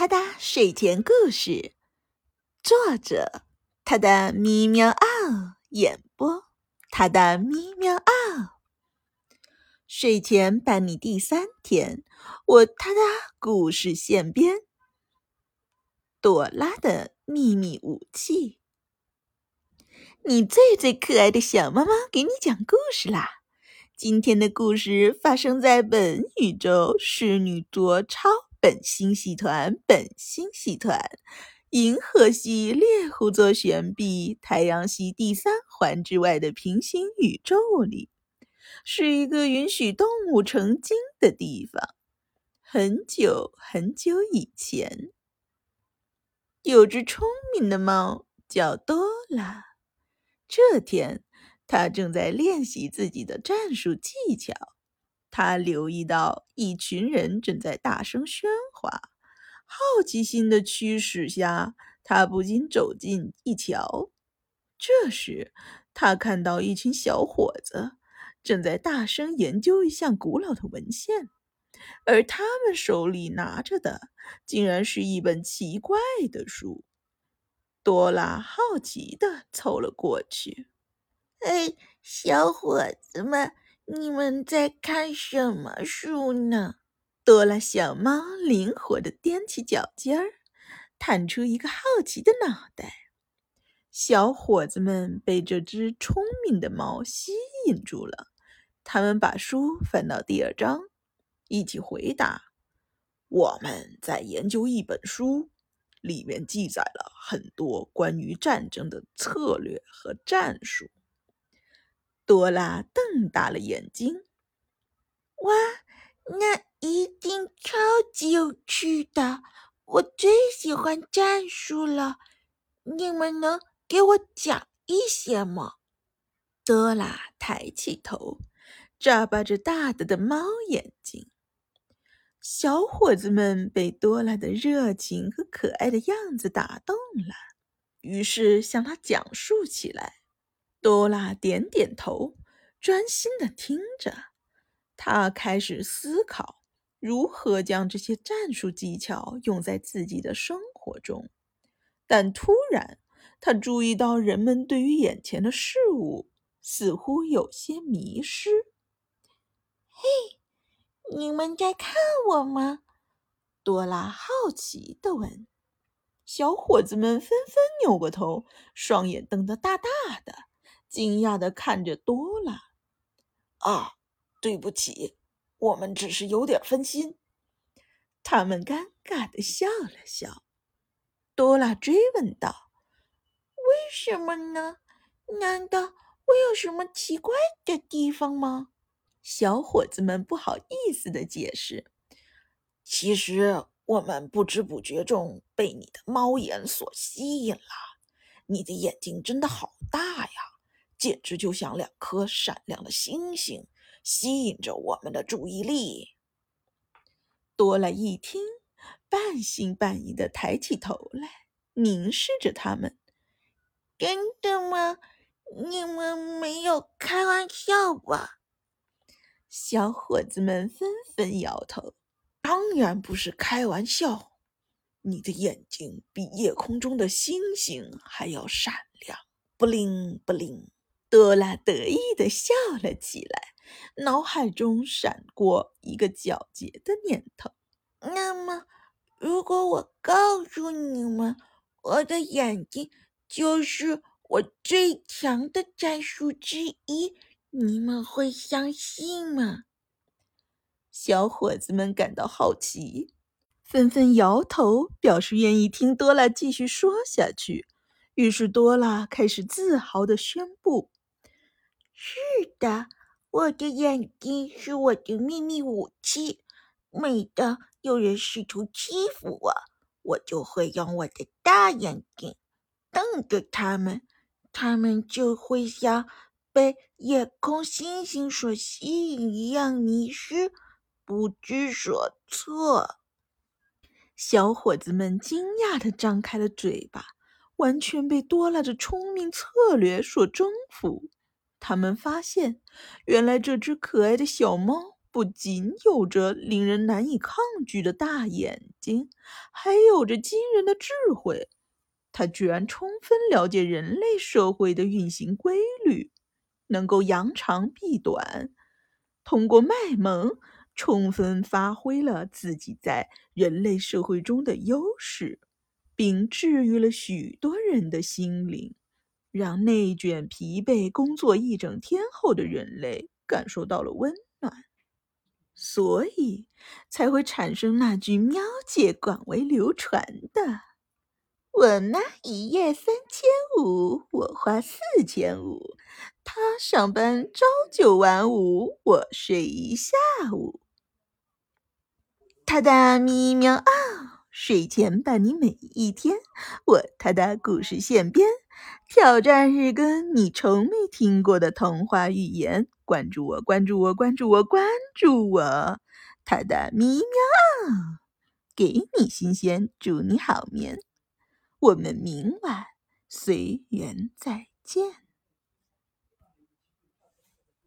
他的睡前故事，作者他的咪喵奥演播，他的咪喵奥。睡前伴你第三天，我他的故事现编。朵拉的秘密武器，你最最可爱的小猫猫给你讲故事啦！今天的故事发生在本宇宙侍女卓超。本星系团，本星系团，银河系猎户座旋臂，太阳系第三环之外的平行宇宙里，是一个允许动物成精的地方。很久很久以前，有只聪明的猫叫多拉。这天，它正在练习自己的战术技巧。他留意到一群人正在大声喧哗，好奇心的驱使下，他不禁走近一瞧。这时，他看到一群小伙子正在大声研究一项古老的文献，而他们手里拿着的竟然是一本奇怪的书。多拉好奇的凑了过去：“哎，小伙子们！”你们在看什么书呢？多拉小猫灵活地踮起脚尖儿，探出一个好奇的脑袋。小伙子们被这只聪明的猫吸引住了，他们把书翻到第二章，一起回答：“我们在研究一本书，里面记载了很多关于战争的策略和战术。”多拉瞪大了眼睛，哇，那一定超级有趣的！我最喜欢战术了，你们能给我讲一些吗？多拉抬起头，眨巴着大大的猫眼睛。小伙子们被多拉的热情和可爱的样子打动了，于是向他讲述起来。多拉点点头，专心的听着。他开始思考如何将这些战术技巧用在自己的生活中。但突然，他注意到人们对于眼前的事物似乎有些迷失。嘿，你们在看我吗？多拉好奇的问。小伙子们纷纷扭过头，双眼瞪得大大的。惊讶的看着多拉，啊，对不起，我们只是有点分心。他们尴尬的笑了笑。多拉追问道：“为什么呢？难道我有什么奇怪的地方吗？”小伙子们不好意思的解释：“其实我们不知不觉中被你的猫眼所吸引了。你的眼睛真的好大呀！”简直就像两颗闪亮的星星，吸引着我们的注意力。多了一听，半信半疑的抬起头来，凝视着他们。真的吗？你们没有开玩笑吧？小伙子们纷纷摇头。当然不是开玩笑。你的眼睛比夜空中的星星还要闪亮，不灵不灵。多拉得意的笑了起来，脑海中闪过一个皎洁的念头。那么，如果我告诉你们，我的眼睛就是我最强的战术之一，你们会相信吗？小伙子们感到好奇，纷纷摇头，表示愿意听多拉继续说下去。于是，多拉开始自豪的宣布。是的，我的眼睛是我的秘密武器。每当有人试图欺负我，我就会用我的大眼睛瞪着他们，他们就会像被夜空星星所吸引一样迷失，不知所措。小伙子们惊讶地张开了嘴巴，完全被多拉的聪明策略所征服。他们发现，原来这只可爱的小猫不仅有着令人难以抗拒的大眼睛，还有着惊人的智慧。他居然充分了解人类社会的运行规律，能够扬长避短，通过卖萌，充分发挥了自己在人类社会中的优势，并治愈了许多人的心灵，让内卷疲惫、工作一整天后的人类感受到了温暖。所以才会产生那句喵界广为流传的：“我妈一夜三千五，我花四千五；她上班朝九晚五，我睡一下午。”他的咪喵啊，睡前伴你每一天。我他的故事现编，挑战日更你从没听过的童话寓言。关注我，关注我，关注我，关注我！他的咪喵，给你新鲜，祝你好眠。我们明晚随缘再见。